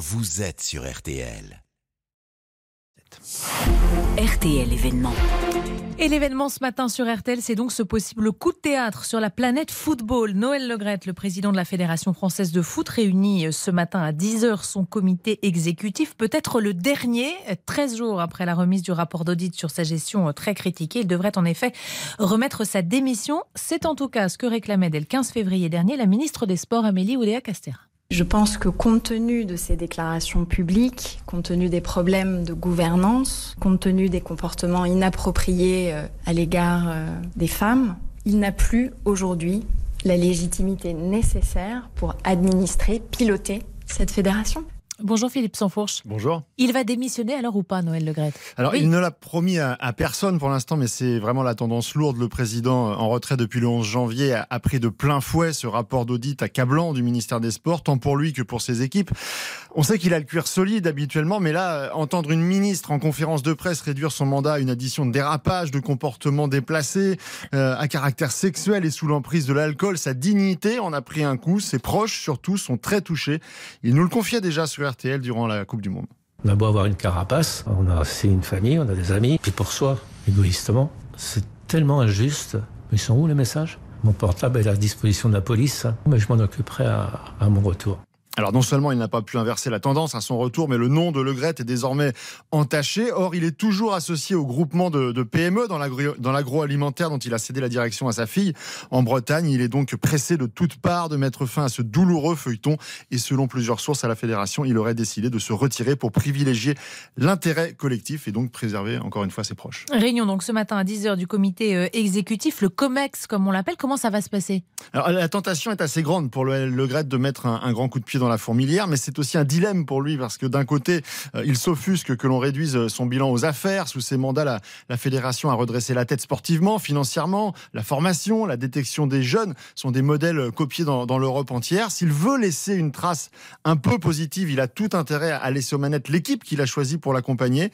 vous êtes sur RTL. RTL événement. Et l'événement ce matin sur RTL, c'est donc ce possible coup de théâtre sur la planète football. Noël Legrette, le président de la Fédération française de foot, réunit ce matin à 10h son comité exécutif, peut-être le dernier, 13 jours après la remise du rapport d'audit sur sa gestion très critiquée. Il devrait en effet remettre sa démission. C'est en tout cas ce que réclamait dès le 15 février dernier la ministre des Sports Amélie Oudéa-Castera. Je pense que compte tenu de ces déclarations publiques, compte tenu des problèmes de gouvernance, compte tenu des comportements inappropriés euh, à l'égard euh, des femmes, il n'a plus aujourd'hui la légitimité nécessaire pour administrer, piloter cette fédération. Bonjour Philippe Sansfourche. Bonjour. Il va démissionner alors ou pas, Noël Legrette Alors, il ne l'a promis à, personne pour l'instant, mais c'est vraiment la tendance lourde. Le président, en retrait depuis le 11 janvier, a, pris de plein fouet ce rapport d'audit accablant du ministère des Sports, tant pour lui que pour ses équipes. On sait qu'il a le cuir solide habituellement, mais là, entendre une ministre en conférence de presse réduire son mandat à une addition de dérapage, de comportements déplacés, euh, à caractère sexuel et sous l'emprise de l'alcool, sa dignité en a pris un coup. Ses proches, surtout, sont très touchés. Il nous le confiait déjà sur Durant la Coupe du Monde. On a beau avoir une carapace, on a aussi une famille, on a des amis, et pour soi, égoïstement, c'est tellement injuste. Mais ils sont où les messages? Mon portable est à la disposition de la police, mais je m'en occuperai à mon retour. Alors non seulement il n'a pas pu inverser la tendance à son retour, mais le nom de Le Gret est désormais entaché. Or, il est toujours associé au groupement de, PME dans l'agroalimentaire dont il a cédé la direction à sa fille. En Bretagne, il est donc pressé de toutes parts de mettre fin à ce douloureux feuilleton. Et selon plusieurs sources à la fédération, il aurait décidé de se retirer pour privilégier l'intérêt collectif et donc préserver encore une fois ses proches. Réunion donc ce matin à 10h du comité euh, exécutif, le COMEX comme on l'appelle. Comment ça va se passer? Alors la tentation est assez grande pour le, le Gret de mettre un, un grand coup de pied dans la fourmilière, mais c'est aussi un dilemme pour lui parce que d'un côté, euh, il s'offusque que l'on réduise euh, son bilan aux affaires. Sous ses mandats, la, fédération a redressé la tête sportivement, financièrement. La formation, la détection des jeunes sont des modèles euh, copiés dans, dans l'Europe entière. S'il veut laisser une trace un peu positive, il a tout intérêt à laisser aux manettes l'équipe qu'il a choisie pour l'accompagner.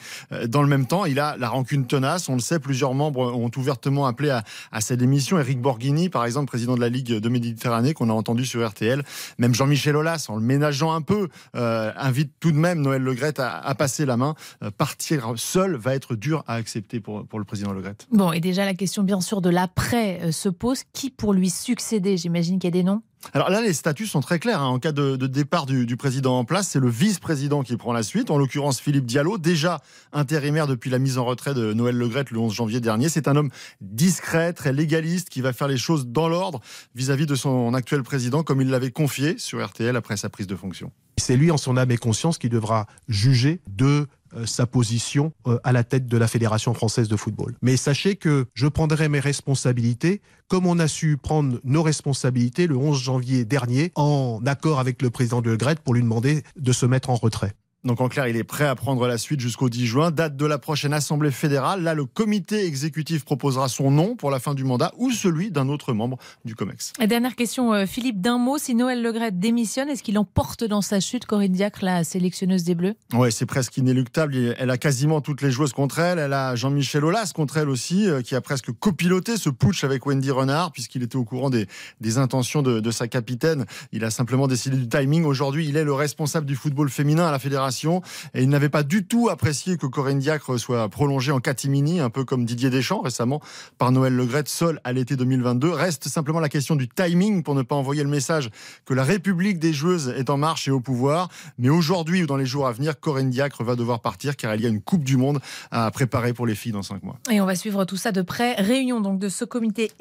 Dans le même temps, il a la rancune tenace. On le sait, plusieurs membres ont ouvertement appelé à, à sa démission. Eric Borghini, par exemple, président de la Ligue de Méditerranée, qu'on a entendu sur RTL. Même Jean-Michel Aulas, en le ménageant un peu, euh, invite tout de même Noël Legrette à, à passer la main. Euh, partir seul va être dur à accepter pour, pour le président Legrette. Bon, et déjà la question bien sûr de l'après euh, se pose. Qui pour lui succéder J'imagine qu'il y a des noms alors là, les statuts sont très clairs. Hein. En cas de, départ du, président en place, c'est le vice-président qui prend la suite. En l'occurrence, Philippe Diallo, déjà intérimaire depuis la mise en retrait de Noël Legrette le 11 janvier dernier. C'est un homme discret, très légaliste, qui va faire les choses dans l'ordre vis-à-vis de son actuel président, comme il l'avait confié sur RTL après sa prise de fonction. C'est lui, en son âme et conscience, qui devra juger de sa position euh, à la tête de la Fédération française de football. Mais sachez que je prendrai mes responsabilités comme on a su prendre nos responsabilités le 11 janvier dernier en accord avec le président de Gret pour lui demander de se mettre en retrait. Donc en clair, il est prêt à prendre la suite jusqu'au 10 juin, date de la prochaine Assemblée fédérale. Là, le comité exécutif proposera son nom pour la fin du mandat ou celui d'un autre membre du COMEX. dernière question, euh, Philippe, d'un mot, si Noël Legret démissionne, est-ce qu'il emporte dans sa chute Corinne Diacre, la sélectionneuse des Bleus? Oui, c'est presque inéluctable. Elle a quasiment toutes les joueuses contre elle. Elle a Jean-Michel Aulas contre elle aussi, euh, qui a presque copiloté ce putsch avec Wendy Renard, puisqu'il était au courant des, des intentions de, de sa capitaine. Il a simplement décidé du timing. Aujourd'hui, il est le responsable du football féminin à la fédération et il n'avait pas du tout apprécié que Corinne Diacre soit prolongée en catimini, un peu comme Didier Deschamps récemment par Noël Legrette, seul à l'été 2022. Reste simplement la question du timing pour ne pas envoyer le message que la République des joueuses est en marche et au pouvoir. Mais aujourd'hui ou dans les jours à venir, Corinne Diacre va devoir partir car il y a une Coupe du Monde à préparer pour les filles dans cinq mois. Et on va suivre tout ça de près. Réunion donc de ce comité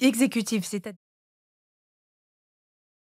exécutif, c'est